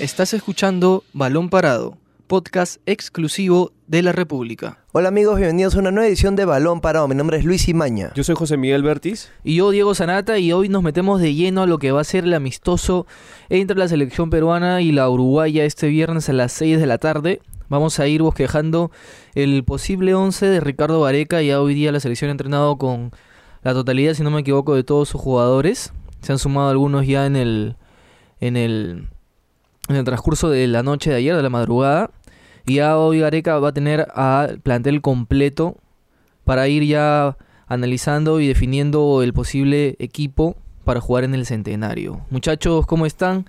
Estás escuchando Balón Parado, podcast exclusivo de la República. Hola amigos, bienvenidos a una nueva edición de Balón Parado. Mi nombre es Luis Imaña. Yo soy José Miguel Bertis. Y yo, Diego Sanata, y hoy nos metemos de lleno a lo que va a ser el amistoso entre la selección peruana y la uruguaya este viernes a las 6 de la tarde. Vamos a ir bosquejando el posible 11 de Ricardo Vareca. Ya hoy día la selección ha entrenado con la totalidad, si no me equivoco, de todos sus jugadores. Se han sumado algunos ya en el, en el, en el transcurso de la noche de ayer, de la madrugada. Y ya hoy Gareca va a tener al plantel completo para ir ya analizando y definiendo el posible equipo para jugar en el centenario. Muchachos, ¿cómo están?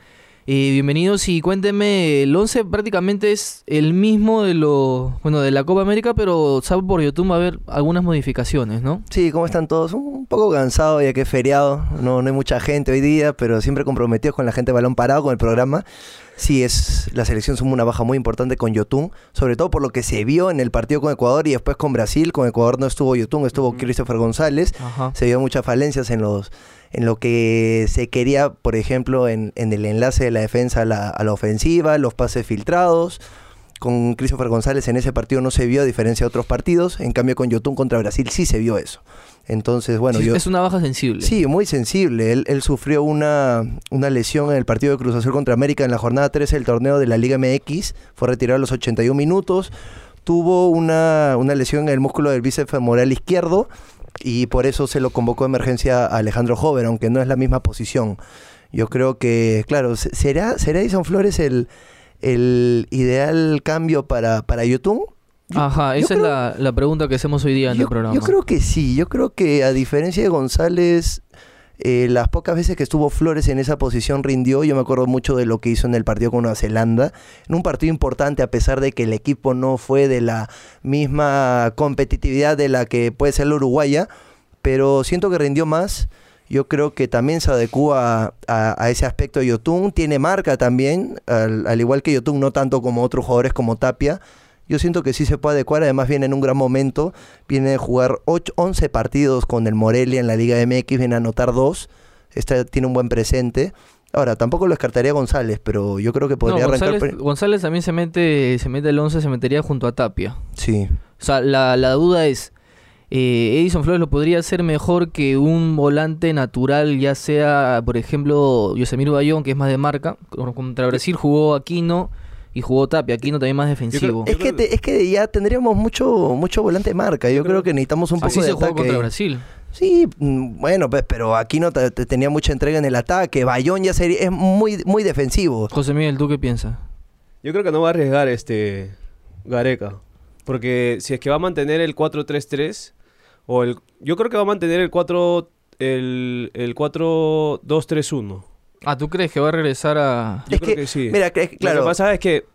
Eh, bienvenidos y cuéntenme, el 11 prácticamente es el mismo de lo, bueno, de la Copa América, pero sabe por YouTube va a haber algunas modificaciones, ¿no? Sí, ¿cómo están todos? Un poco cansados ya que es feriado, no, no hay mucha gente hoy día, pero siempre comprometidos con la gente de balón parado, con el programa. Sí, es la selección suma una baja muy importante con Yotun, sobre todo por lo que se vio en el partido con Ecuador y después con Brasil. Con Ecuador no estuvo Yotun, estuvo Christopher González. Ajá. Se vio muchas falencias en los en lo que se quería, por ejemplo, en, en el enlace de la defensa a la, a la ofensiva, los pases filtrados. Con Christopher González en ese partido no se vio, a diferencia de otros partidos. En cambio, con Yotun contra Brasil sí se vio eso. Entonces, bueno, Sí, yo... Es una baja sensible. Sí, muy sensible. Él, él sufrió una, una lesión en el partido de Cruz Azul contra América en la jornada 13 del torneo de la Liga MX. Fue retirado a los 81 minutos. Tuvo una, una lesión en el músculo del bíceps femoral izquierdo y por eso se lo convocó de emergencia a Alejandro Jover, aunque no es la misma posición. Yo creo que, claro, se- ¿será, será Edison Flores el, el ideal cambio para, para YouTube? Yo- Ajá, esa creo- es la, la pregunta que hacemos hoy día en yo, el programa. yo creo que sí, yo creo que a diferencia de González, eh, las pocas veces que estuvo Flores en esa posición rindió, yo me acuerdo mucho de lo que hizo en el partido con Nueva Zelanda, en un partido importante a pesar de que el equipo no fue de la misma competitividad de la que puede ser la uruguaya, pero siento que rindió más. Yo creo que también se adecua a, ese aspecto de Yotun. Tiene marca también, al, al igual que Yotun, no tanto como otros jugadores como Tapia. Yo siento que sí se puede adecuar, además viene en un gran momento, viene de jugar 8, 11 partidos con el Morelia en la Liga MX, viene a anotar dos, Está, tiene un buen presente. Ahora, tampoco lo descartaría González, pero yo creo que podría arrancar... González, pri- González también se mete, se mete el 11, se metería junto a Tapia. Sí, O sea, la, la duda es, eh, Edison Flores lo podría hacer mejor que un volante natural, ya sea, por ejemplo, Yosemir Bayón, que es más de marca. Con- Contra Brasil jugó Aquino y jugó Tapia. Aquino también más defensivo. Es que, te- es que ya tendríamos mucho mucho volante de marca. Yo creo que necesitamos un poco Así de se jugó ataque. contra Brasil. Sí, mm, bueno, pues, pero aquí no te- te tenía mucha entrega en el ataque. Bayón ya sería, es muy, muy defensivo. José Miguel, ¿tú qué piensas? Yo creo que no va a arriesgar este Gareca. Porque si es que va a mantener el 4-3-3 o el yo creo que va a mantener el 4 el, el 4-2-3-1. Ah, ¿tú crees que va a regresar a...? Yo Es creo que, que, sí. Mira, que- claro. Lo que pasa es que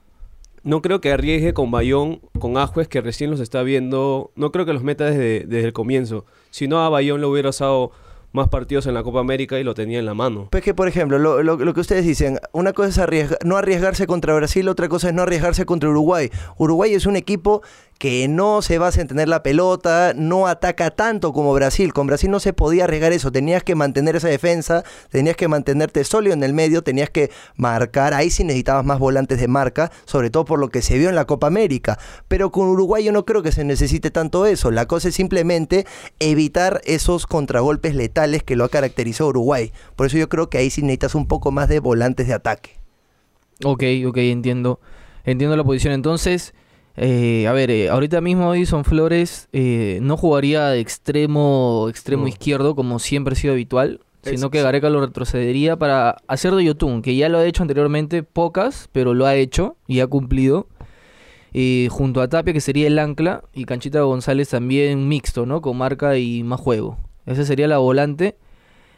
no creo que arriesgue con Bayón, con Ajuez, que recién los está viendo. No creo que los meta desde, desde el comienzo. Si no, a Bayón le hubiera usado más partidos en la Copa América y lo tenía en la mano. Pues que, por ejemplo, lo, lo- lo que ustedes dicen, una cosa es arriesga- no arriesgarse contra Brasil, otra cosa es no arriesgarse contra Uruguay. Uruguay es un equipo que no se basa en tener la pelota, no ataca tanto como Brasil. Con Brasil no se podía arriesgar eso, tenías que mantener esa defensa, tenías que mantenerte sólido en el medio, tenías que marcar, ahí sí necesitabas más volantes de marca, sobre todo por lo que se vio en la Copa América. Pero con Uruguay yo no creo que se necesite tanto eso, la cosa es simplemente evitar esos contragolpes letales que lo ha caracterizado Uruguay. Por eso yo creo que ahí sí necesitas un poco más de volantes de ataque. Ok, ok, entiendo. Entiendo la posición. Entonces, eh, a ver, eh, ahorita mismo Edison Flores eh, no jugaría de extremo, extremo No. izquierdo como siempre ha sido habitual, sino que Gareca lo retrocedería para hacer de Yotun, que ya lo ha hecho anteriormente, pocas, pero lo ha hecho y ha cumplido. junto a Tapia, que sería el ancla, y Canchita González también mixto, ¿no? Con marca y más juego. Esa sería la volante.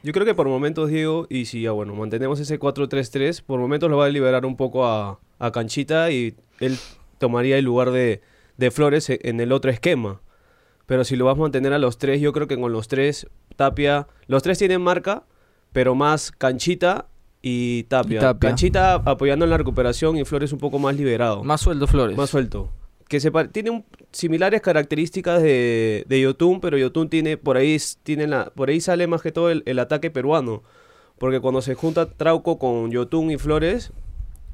Yo creo que por momentos, Diego, y si ya bueno, mantenemos ese 4-3-3, por momentos lo va a liberar un poco a, a Canchita y él tomaría el lugar de, de Flores e- en el otro esquema. Pero si lo vas a mantener a los tres, yo creo que con los tres, Tapia, los tres tienen marca, pero más Canchita y Tapia. Y Tapia. Canchita apoyando en la recuperación y Flores un poco más liberado, Más sueldo Flores. más suelto. Que se tiene un- similares características de, de Yotun, pero Yotun tiene, por ahí, tiene la, por ahí sale más que todo el, el ataque peruano. Porque cuando se junta Trauco con Yotun y Flores,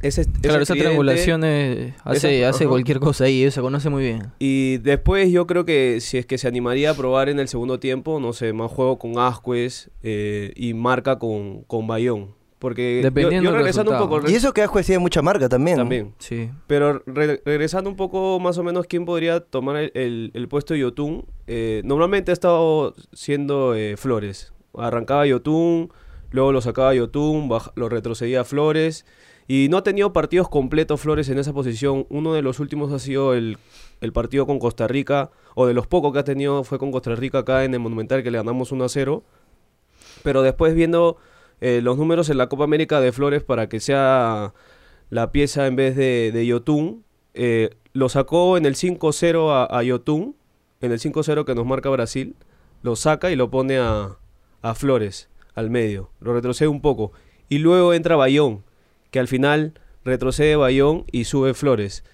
ese, ese Claro, esa triangulación hace, Esa- hace ajá. cualquier cosa ahí, se conoce muy bien. Y después yo creo que si es que se animaría a probar en el segundo tiempo, no sé, más juego con Ascuez eh, y marca con, con Bayón. Porque yo- Dependiendo yo, del regresando un poco... Y eso que Ascuez tiene mucha marca también. También. Sí. Pero re- regresando un poco más o menos, ¿quién podría tomar el, el- el puesto de Yotun? Eh, normalmente ha estado siendo eh, Flores. Arrancaba Yotun, luego lo sacaba Yotun, lo retrocedía a Flores. Y no ha tenido partidos completos Flores en esa posición. Uno de los últimos ha sido el, el partido con Costa Rica, o de los pocos que ha tenido fue con Costa Rica acá en el Monumental, que le ganamos 1 a 0. Pero después viendo eh, los números en la Copa América de Flores para que sea la pieza en vez de, de Yotun, eh, lo sacó en el 5-0 a, Yotun, en el 5-0 que nos marca Brasil, lo saca y lo pone a, a Flores, al medio, lo retrocede un poco. Y luego entra Bayón, que al final retrocede Bayón y sube Flores.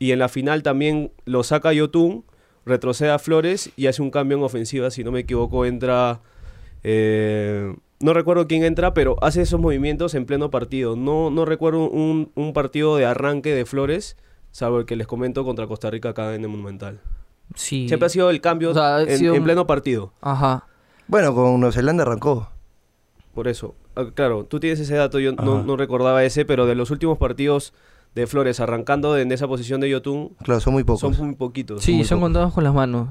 Y en la final también lo saca Yotun, retrocede a Flores y hace un cambio en ofensiva, si no me equivoco, entra... eh, no recuerdo quién entra, pero hace esos movimientos en pleno partido. No, no recuerdo un, un partido de arranque de Flores, salvo el que les comento contra Costa Rica acá en el Monumental. Sí. Siempre ha sido el cambio O sea, ha en, sido en un- pleno partido. Ajá. Bueno, con Nueva Zelanda arrancó. Por eso. Ah, Claro, tú tienes ese dato, yo no, no recordaba ese, pero de los últimos partidos de Flores arrancando en esa posición de Yotun, Claro, son muy pocos. son muy poquitos. Sí, son pocos. contados con las manos,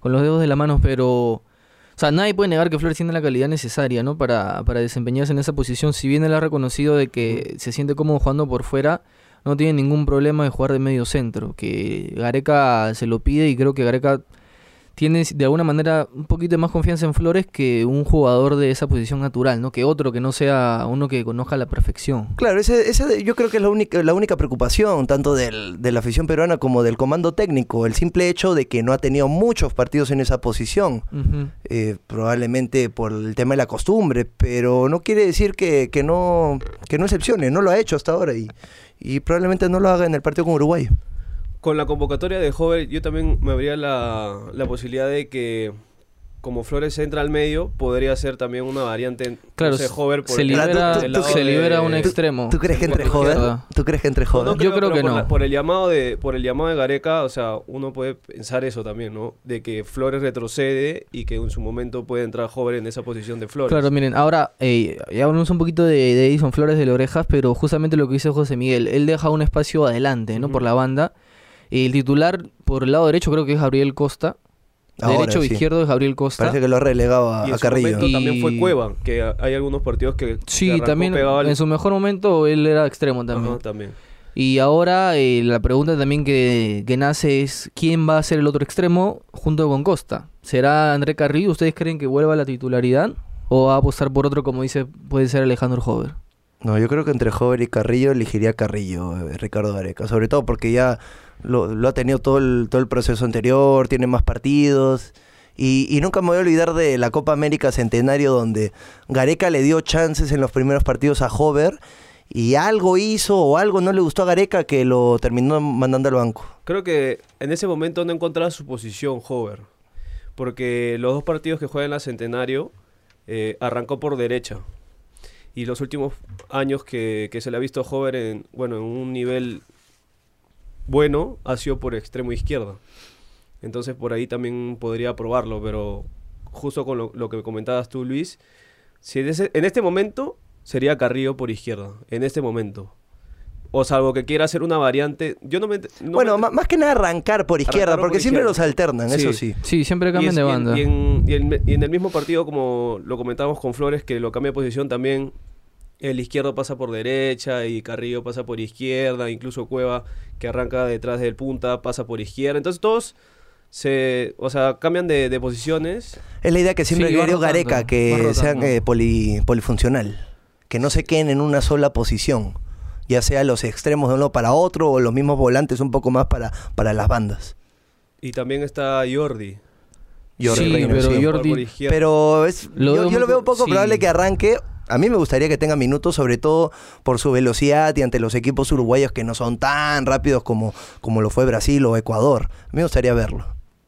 con los dedos de la mano, pero... O sea, nadie puede negar que Flores tiene la calidad necesaria, ¿no? Para, para desempeñarse en esa posición. Si bien él ha reconocido de que se siente cómodo jugando por fuera, no tiene ningún problema de jugar de medio centro. Que Gareca se lo pide y creo que Gareca tiene de alguna manera un poquito más confianza en Flores que un jugador de esa posición natural, ¿no? Que otro que no sea uno que conozca a la perfección. Claro, ese de- yo creo que es la única, la única preocupación, tanto del- de la afición peruana como del comando técnico, el simple hecho de que no ha tenido muchos partidos en esa posición, eh, probablemente por el tema de la costumbre, pero no quiere decir que, que no, que no excepcione, no lo ha hecho hasta ahora y, y probablemente no lo haga en el partido con Uruguay. Con la convocatoria de Hover, yo también me habría la, la posibilidad de que, como Flores entra al medio, podría ser también una variante. Claro, no sé, Hover por se el- libera, tú- se de- libera un ¿Tú- extremo. ¿Tú crees que entre izquierda. ¿Tú crees que entre No, no Yo creo que por no. la- por el llamado de por el llamado de Gareca, o sea, uno puede pensar eso también, ¿no? De que Flores retrocede y que en su momento puede entrar Hover en esa posición de Flores. Claro, miren, ahora eh, ya hablamos un poquito de, de Edison Flores de las Orejas, pero justamente lo que dice José Miguel, él deja un espacio adelante, ¿no? Por la banda. El titular por el lado derecho creo que es Gabriel Costa. Ahora derecho o sí. izquierdo es Gabriel Costa. Parece que lo ha relegado a, y a en su Carrillo. momento también fue Cueva, que a- hay algunos partidos que que Sí, arrancó también al- en su mejor momento él era extremo también. Ajá, también. Y ahora eh, la pregunta también que, que nace es ¿quién va a ser el otro extremo junto con Costa? ¿Será André Carrillo? ¿Ustedes creen que vuelva a la titularidad? ¿O va a apostar por otro como dice puede ser Alejandro Hover? No, yo creo que entre Jover y Carrillo elegiría Carrillo, eh, Ricardo Gareca. Sobre todo porque ya lo, ha tenido todo el, todo el proceso anterior, tiene más partidos. Y, y nunca me voy a olvidar de la Copa América Centenario donde Gareca le dio chances en los primeros partidos a Hover y algo hizo o algo no le gustó a Gareca que lo terminó mandando al banco. Creo que en ese momento no encontraba su posición Hover. Porque los dos partidos que juega en la Centenario eh, arrancó por derecha. Y los últimos años que, que se le ha visto Hover en, bueno, en un nivel bueno ha sido por extremo izquierda. Entonces por ahí también podría probarlo, pero justo con lo, lo que comentabas tú, Luis, si en, ese- en este momento sería Carrillo por izquierda, en este momento. O salvo que quiera hacer una variante, yo no me... no bueno, me- más que nada arrancar por izquierda, por porque siempre izquierda. los alternan, eso Sí. sí. Siempre Y cambian es- de banda. Y en, y en- y en el mismo partido, como lo comentábamos con Flores, que lo cambia de posición también, el izquierdo pasa por derecha y Carrillo pasa por izquierda, incluso Cueva, que arranca detrás del punta, pasa por izquierda. Entonces todos se, o sea, cambian de, de posiciones. Es la idea que siempre Sí, rotando, Gareca, que sean eh, poli- polifuncional, que no se queden en una sola posición, ya sea los extremos de uno para otro o los mismos volantes un poco más para, para las bandas. Y también está Jordi. Jordi Sí, pero sí. Jordi-. Pero es, Lo yo, lo veo poco sí. probable que arranque. A mí me gustaría que tenga minutos, sobre todo por su velocidad y ante los equipos uruguayos que no son tan rápidos como, como lo fue Brasil o Ecuador. A mí me gustaría verlo.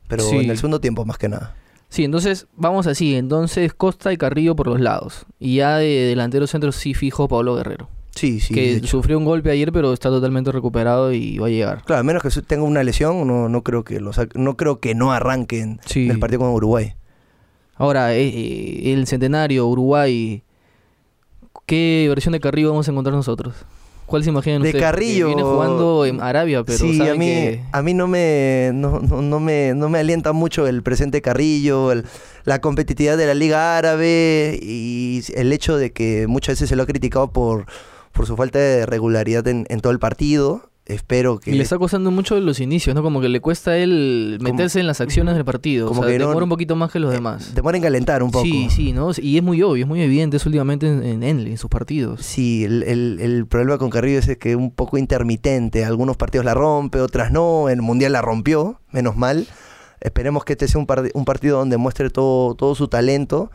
Pero Sí. en el segundo tiempo, más que nada. Sí, entonces vamos así. Entonces Costa y Carrillo por los lados. Y ya de delantero centro sí fijo Pablo Guerrero. Sí, sí. de que sufrió un golpe ayer, pero está totalmente recuperado y va a llegar. Claro, a menos que tenga una lesión, no, no creo que lo saque- no creo que no arranquen Sí. el partido con Uruguay. Ahora, eh, eh, el centenario, Uruguay, ¿qué versión de Carrillo vamos a encontrar nosotros? ¿Cuál se imaginan De ustedes? Porque Carrillo- Viene jugando en Arabia, pero sí, a mí, que- a mí no me, no, no, no me, no me alienta mucho el presente Carrillo, el- la competitividad de la Liga Árabe y el hecho de que muchas veces se lo ha criticado por, por su falta de regularidad en, en todo el partido. Espero que... Y le está costando mucho los inicios, ¿no? Como que le cuesta a él Como- meterse en las acciones del partido. como o sea, que no- demora un poquito más que los demás. Demora en calentar un poco. Sí, sí, ¿no? Y es muy obvio, es muy evidente eso últimamente en, en Enle, en sus partidos. Sí, el, el- el problema con Carrillo es que es un poco intermitente. Algunos partidos la rompe, otras no. El Mundial la rompió, menos mal. Esperemos que este sea un, par- un partido donde muestre todo, todo su talento.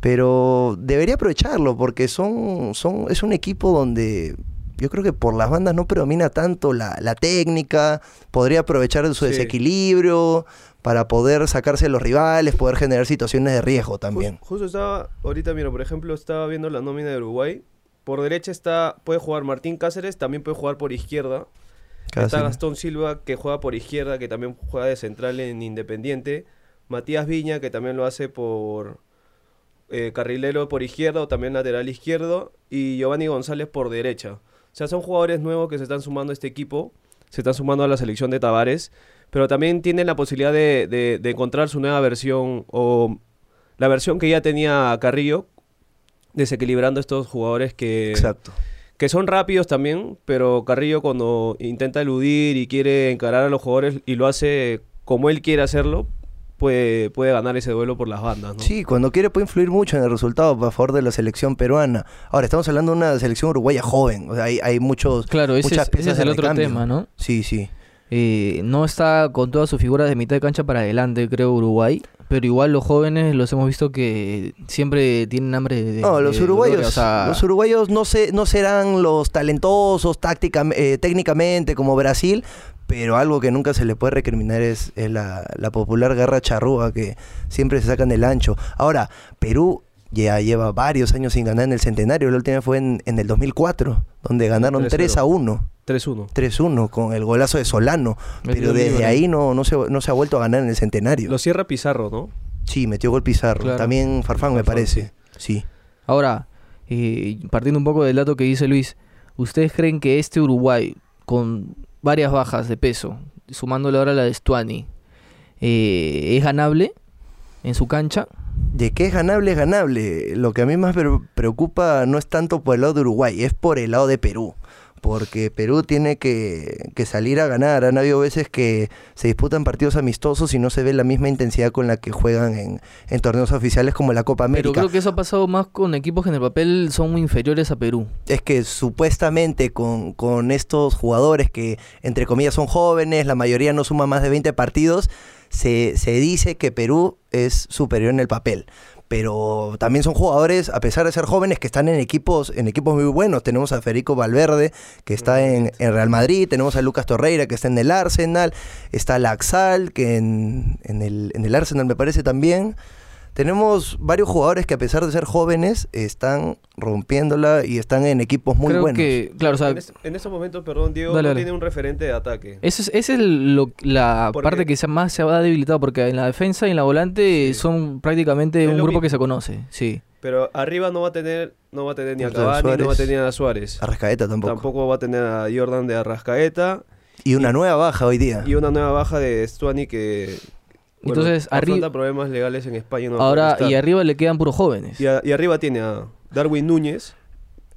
Pero debería aprovecharlo porque son, son, es un equipo donde yo creo que por las bandas no predomina tanto la, la técnica. Podría aprovechar su Sí. desequilibrio para poder sacarse a los rivales, poder generar situaciones de riesgo también. Jus- justo estaba, ahorita mira, por ejemplo, estaba viendo la nómina de Uruguay. Por derecha está, puede jugar Martín Cáceres, también puede jugar por izquierda. Está. Gastón Silva, que juega por izquierda, que también juega de central en Independiente. Matías Viña, que también lo hace por eh, carrilero por izquierda o también lateral izquierdo. Y Giovanni González por derecha. O sea, son jugadores nuevos que se están sumando a este equipo. Se están sumando a la selección de Tavares. Pero también tienen la posibilidad de, de- de encontrar su nueva versión o la versión que ya tenía Carrillo, desequilibrando estos jugadores que, Exacto. que son rápidos también, pero Carrillo cuando intenta eludir y quiere encarar a los jugadores y lo hace como él quiere hacerlo, puede, puede ganar ese duelo por las bandas, ¿no? Sí, cuando quiere puede influir mucho en el resultado a favor de la selección peruana. Ahora, estamos hablando de una selección uruguaya joven. O sea, hay, hay muchos, Claro, ese muchas es, ese el otro tema, ¿no? Sí, sí. Eh, no está con todas sus figuras de mitad de cancha para adelante, creo, Uruguay. Pero igual los jóvenes los hemos visto que siempre tienen hambre de. No, los de uruguayos, gloria, o sea, los uruguayos no, se, no serán los talentosos táctica, eh, técnicamente como Brasil, pero algo que nunca se le puede recriminar es, es la, la popular guerra charrúa que siempre se sacan del ancho. Ahora, Perú ya lleva varios años sin ganar en el centenario. La última fue en, en el 2004, donde ganaron 3-0. 3 a 1. 3-1. 3-1 con el golazo de Solano. Metió Pero desde libre. ahí no, no, se, no se ha vuelto a ganar en el centenario. Lo cierra Pizarro, ¿no? Sí, metió gol Pizarro. Claro. También Farfán, me parece. Sí. Ahora, eh, partiendo un poco del dato que dice Luis, ¿ustedes creen que este Uruguay, con varias bajas de peso, sumándole ahora la de Stuani, eh, es ganable en su cancha? De que es ganable, es ganable. Lo que a mí más pre- preocupa no es tanto por el lado de Uruguay, es por el lado de Perú. Porque Perú tiene que, que salir a ganar. Han habido veces que se disputan partidos amistosos y no se ve la misma intensidad con la que juegan en, en torneos oficiales como la Copa Pero América. creo que eso ha pasado más con equipos que en el papel son muy inferiores a Perú. es que supuestamente con, con estos jugadores que entre comillas son jóvenes, la mayoría no suma más de 20 partidos, se, se dice que Perú es superior en el papel. Pero también son jugadores, a pesar de ser jóvenes, que están en equipos, en equipos muy buenos. Tenemos a Federico Valverde, que está en, en Real Madrid, tenemos a Lucas Torreira, que está en el Arsenal, está Laxal, que en, en el, en el Arsenal me parece también. Tenemos varios jugadores que a pesar de ser jóvenes están rompiéndola y están en equipos muy creo buenos. que, claro, o sea, en, es- en estos momentos, perdón, Diego, Dale, no dale. tiene un referente de ataque. esa es, esa es lo- la parte que se más se ha debilitado, porque en la defensa y en la volante Sí. son prácticamente Es un grupo mismo. que se conoce, sí. Pero arriba no va a tener, no va a tener ni a Cavani, no va a Suárez. tener a Suárez. Arrascaeta tampoco. Tampoco va a tener a Jordan de Arrascaeta. Y una nueva baja hoy día. Y una nueva baja de Stuani que. Bueno, Entonces, arri- afronta problemas legales en España. no Ahora, y arriba le quedan puros jóvenes. y, a- y arriba tiene a Darwin Núñez.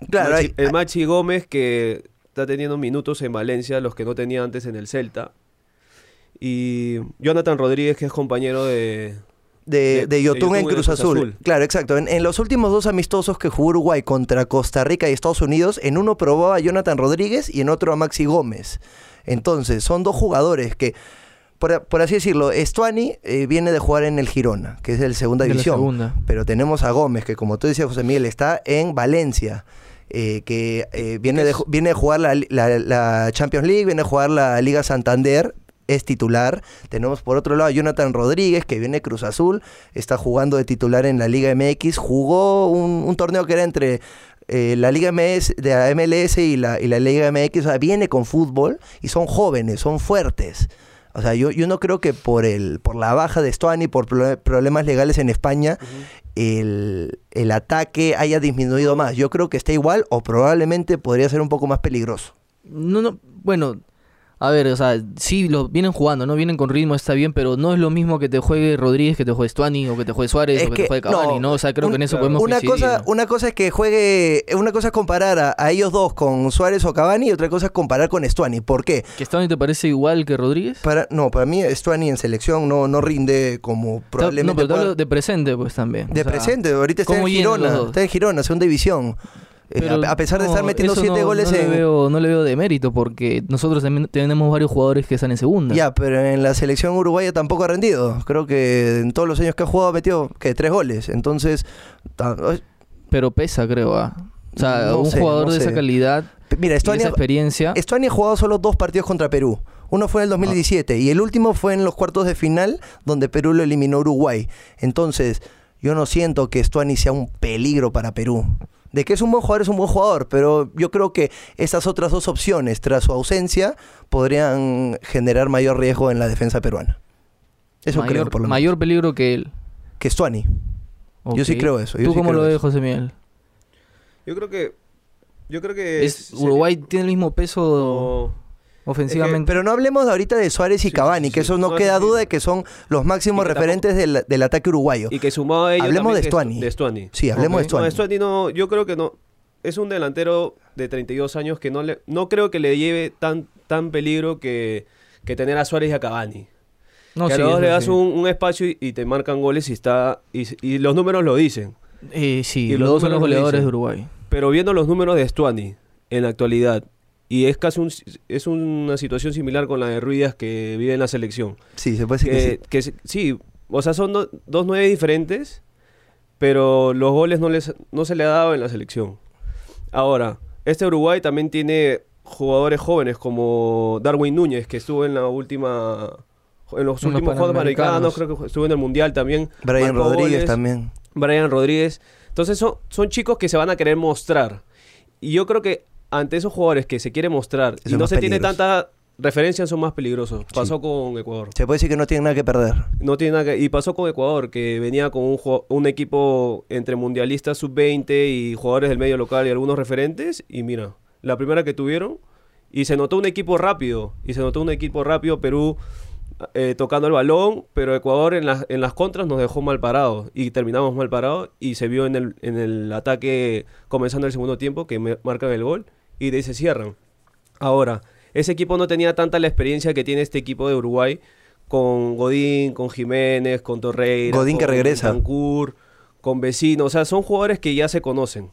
Claro, Maxi- hay- el Machi Gómez que está teniendo minutos en Valencia, los que no tenía antes en el Celta. Y Jonathan Rodríguez, que es compañero de. de, de- de Yotun de en Cruz en Cruz Azul. Azul. Claro, exacto. En, en los últimos dos amistosos que jugó Uruguay contra Costa Rica y Estados Unidos, en uno probó a Jonathan Rodríguez y en otro a Maxi Gómez. Entonces, son dos jugadores que, por, por así decirlo, Estuani eh, viene de jugar en el Girona, que es de la segunda de la división. segunda. Pero tenemos a Gómez, que como tú decías, José Miguel, está en Valencia. eh, que eh, viene, de, viene de jugar la, la- la Champions League, viene a jugar la Liga Santander, es titular. Tenemos por otro lado a Jonathan Rodríguez, que viene de Cruz Azul, está jugando de titular en la Liga MX. Jugó un, un torneo que era entre eh, la Liga MS, de la MLS y la, y la Liga MX, o sea, viene con fútbol y son jóvenes, son fuertes. O sea, yo, yo no creo que por el por la baja de Stuani, por pro- problemas legales en España, el, el ataque haya disminuido más. Yo creo que está igual o probablemente podría ser un poco más peligroso. No, no, bueno, a ver, o sea, sí lo vienen jugando, ¿no? Vienen con ritmo, está bien, pero no es lo mismo que te juegue Rodríguez, que te juegue Stuani, o que te juegue Suárez, Es o que, que, te juegue Cavani, no, ¿no? O sea, creo un- que en eso claro, podemos Una coincidir, cosa, ¿no? una cosa es que juegue, una cosa es comparar a, a ellos dos con Suárez o Cavani y otra cosa es comparar con Stuani. ¿Por qué? ¿Que Stuani te parece igual que Rodríguez? Para, no, para mí Stuani en selección no, no rinde como no, probablemente pero pueda- de presente, pues también. De O sea, presente, ahorita está en ¿cómo llenan Girona, está en Girona, segunda división. Eh, pero a, pesar de no, estar metiendo eso siete no- goles no en... Le veo, no le veo de mérito, porque nosotros también tenemos varios jugadores que están en segunda. Ya, pero en la selección uruguaya tampoco ha rendido. Creo que en todos los años que ha jugado ha metido que tres goles. Entonces, Pero pesa, creo, ¿ah? O sea, No un sé, jugador no de esa calidad mira, y Estuani, esa experiencia... Estuani ha jugado solo dos partidos contra Perú. Uno fue en el 2017 y el último fue en los cuartos de final donde Perú lo eliminó Uruguay. Entonces, yo no siento que Estuani sea un peligro para Perú. De que es un buen jugador, es un buen jugador, pero yo creo que estas otras dos opciones, tras su ausencia, podrían generar mayor riesgo en la defensa peruana. Eso mayor, creo, por lo menos. mayor peligro que él. Que Estuani. Yo sí creo eso, yo ¿Tú sí cómo lo ves. José Miguel? Yo creo que. Yo creo que. Es, sería- Uruguay tiene el mismo peso no, ofensivamente. Pero no hablemos ahorita de Suárez y Sí, Cavani, que sí. eso no, queda duda de que son los máximos referentes del, del ataque uruguayo. Y que sumado a ello. Hablemos de Stuani. De Stuani. Sí, hablemos de Stuani. No, Stuani no. Yo creo que no. Es un delantero de 32 años que no le. No creo que le lleve tan, tan peligro que, que tener a Suárez y a Cavani. no, que sí, a los dos le das sí. un, un espacio y, y te marcan goles y está. Y, y los números lo dicen. Eh, sí, y los los dos son los lo goleadores de Uruguay. Pero viendo los números de Stuani en la actualidad. Y es casi un, es una situación similar con la de Ruidas que vive en la selección. Sí, se puede decir que, que, sí. que sí, o sea, son do- dos nueve diferentes, pero los goles no, les, no se le ha dado en la selección. Ahora, este Uruguay también tiene jugadores jóvenes como Darwin Núñez, que estuvo en la última... En los últimos Juegos Panamericanos. Panamericanos, creo que estuvo en el Mundial también. Brian Rodríguez goles. también. Brian Rodríguez. Entonces son, son chicos que se van a querer mostrar. Y yo creo que ante esos jugadores que se quieren mostrar y no se tiene tanta referencia, son más peligrosos. Pasó con Ecuador. Se puede decir que no tienen nada que perder. No tiene nada que... Y pasó con Ecuador, que venía con un equipo entre mundialistas sub-20 y jugadores del medio local y algunos referentes. Y mira, la primera que tuvieron. Y se notó un equipo rápido. Y se notó un equipo rápido. Perú eh, tocando el balón. Pero Ecuador en, las en las contras nos dejó mal parados. Y terminamos mal parados. Y se vio en el, en el ataque comenzando el segundo tiempo que me- marcan el gol. Y de ahí se cierran. Ahora, ese equipo no tenía tanta la experiencia que tiene este equipo de Uruguay con Godín, con Jiménez, con Torreira, Godín que con regresa. Bentancur, con Vecino, o sea, son jugadores que ya se conocen.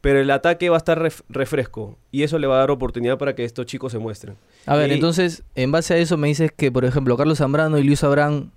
Pero el ataque va a estar ref- refresco y eso le va a dar oportunidad para que estos chicos se muestren. A ver, Y- entonces, en base a eso me dices que, por ejemplo, Carlos Zambrano y Luis Abrán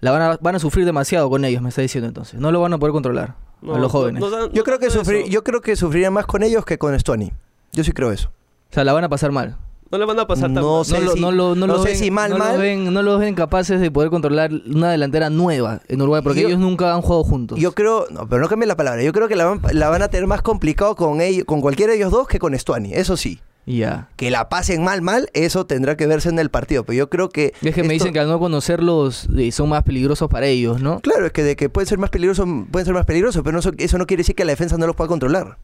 la van a, van a sufrir demasiado con ellos, me está diciendo entonces. No lo van a poder controlar No, a los jóvenes. no- no dan- Yo creo que sufrir, yo creo que sufriría más con ellos que con Stuani. Yo sí creo eso. O sea, la van a pasar mal. No le van a pasar tan No mal. sé no, lo, si- no, lo- no no lo sé ven, si mal, no lo mal. ven- no los ven capaces de poder controlar una delantera nueva en Uruguay, porque Yo- ellos nunca han jugado juntos. Yo creo, no, pero no cambie la palabra. Yo creo que la van, la van a tener más complicado con ellos, con cualquiera de ellos dos que con Stuani. Eso sí. Ya. Que la pasen mal, mal, eso tendrá que verse en el partido. Pero yo creo que. Es que me dicen que al no conocerlos eh, son más peligrosos para ellos, ¿no? Claro, es que de que pueden ser más peligrosos, pueden ser más peligrosos, pero no so- eso no quiere decir que la defensa no los pueda controlar.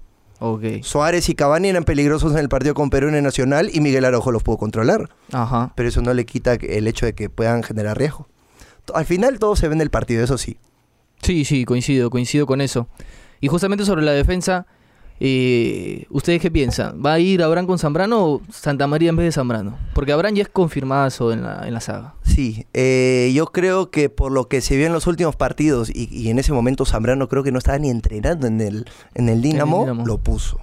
Suárez y Cavani eran peligrosos en el partido con Perú en el Nacional y Miguel Araujo los pudo controlar. Ajá. Pero eso no le quita el hecho de que puedan generar riesgo. Al final todo se ve en el partido, eso sí. Sí, sí, coincido, coincido con eso. Y justamente sobre la defensa, eh, ¿ustedes qué piensan? ¿Va a ir Abraham con Zambrano o Santa María en vez de Zambrano? Porque Abraham ya es confirmado en la, en la saga. Sí, eh, yo creo que por lo que se vio en los últimos partidos y, y en ese momento Zambrano creo que no estaba ni entrenando en el, en el Dinamo, Dinamo. lo puso.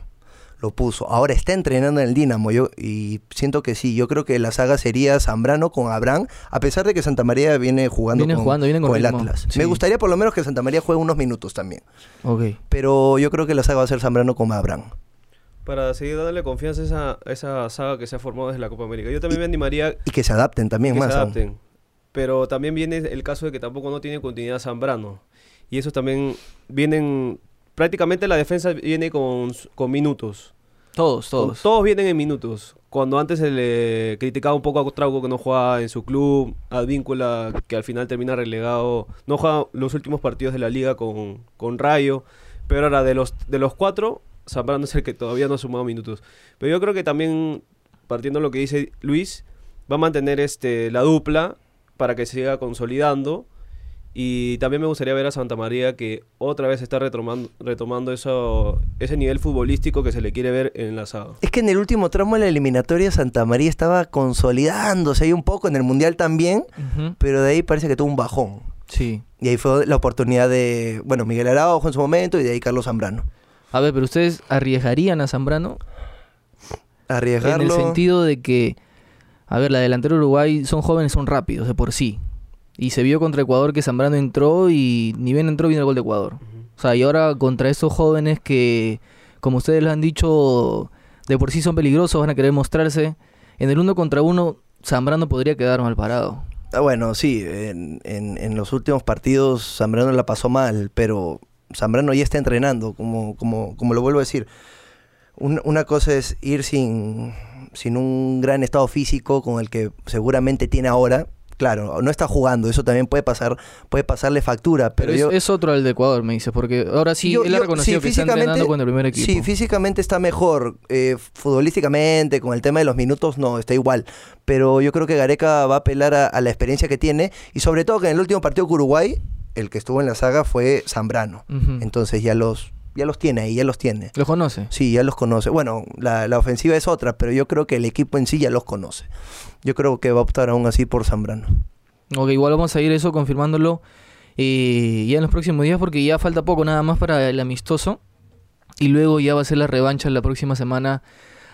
Lo puso. Ahora está entrenando en el Dinamo yo, y siento que sí. Yo creo que la saga sería Zambrano con Abraham, a pesar de que Santa María viene jugando, Viene con, jugando, viene con el Atlas. sí. Me gustaría por lo menos que Santa María juegue unos minutos también. Ok. Pero yo creo que la saga va a ser Zambrano con Abraham. Para seguir dándole confianza a esa, a esa saga que se ha formado desde la Copa América. Yo también me animaría Y que se adapten también que más. se aún. adapten. Pero también viene el caso de que tampoco no tiene continuidad Zambrano. Y eso también vienen prácticamente la defensa viene con, con minutos. Todos, Con- todos. Todos vienen en minutos. Cuando antes se le criticaba un poco a Trauco que no jugaba en su club, a Víncula que al final termina relegado, no juega los últimos partidos de la liga con, con Rayo, pero ahora de los, de los cuatro, Zambrano es el que todavía no ha sumado minutos. Pero yo creo que también, partiendo de lo que dice Luis, va a mantener este, la dupla para que se siga consolidando. Y también me gustaría ver a Santa María que otra vez está retomando, retomando eso, ese nivel futbolístico que se le quiere ver en la saga. Es que en el último tramo de la eliminatoria Santa María estaba consolidándose ahí un poco, en el Mundial también, pero de ahí parece que tuvo un bajón. Sí. Y ahí fue la oportunidad de, bueno, Miguel Araujo en su momento y de ahí Carlos Zambrano. A ver, pero ustedes arriesgarían a Zambrano Arriesgarlo. en el sentido de que, a ver, la delantera de Uruguay son jóvenes, son rápidos de por sí. Y se vio contra Ecuador que Zambrano entró y ni bien entró vino el gol de Ecuador. O sea, y ahora contra estos jóvenes que, como ustedes lo han dicho, de por sí son peligrosos, van a querer mostrarse. En el uno contra uno, Zambrano podría quedar mal parado. Ah, bueno, sí, en, en- en los últimos partidos Zambrano la pasó mal, pero Zambrano ya está entrenando, como, como, como lo vuelvo a decir. Un- una cosa es ir sin, sin un gran estado físico con el que seguramente tiene ahora. Claro, no está jugando, eso también puede pasar, puede pasarle factura, Pero, yo, es otro el de Ecuador, me dice, porque ahora sí, Yo- él ha reconocido sí, que está entrenando físicamente- con el primer equipo. Sí, físicamente está mejor. eh, futbolísticamente, con el tema de los minutos, no, está igual. Pero yo creo que Gareca va a apelar a, a la experiencia que tiene. Y sobre todo que en el último partido con Uruguay, el que estuvo en la saga fue Zambrano. Entonces ya los, ya los tiene ahí, ya los tiene. ¿Lo conoce? Sí, ya los conoce. Bueno, la, la ofensiva es otra, pero yo creo que el equipo en sí ya los conoce. Yo creo que va a optar aún así por Zambrano. Ok, igual vamos a ir eso confirmándolo eh, ya en los próximos días porque ya falta poco nada más para el amistoso y luego ya va a ser la revancha la próxima semana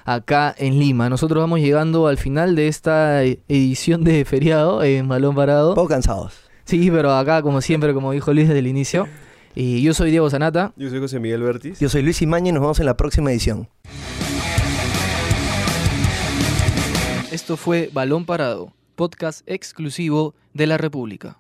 acá en Lima. Nosotros vamos llegando al final de esta eh, edición de feriado en Balón Parado. Poco cansados. Sí, pero acá como siempre, como dijo Luis desde el inicio. Y yo soy Diego Sanata. Yo soy José Miguel Bertis. Yo soy Luis Imaña y nos vemos en la próxima edición. Esto fue Balón Parado, podcast exclusivo de la República.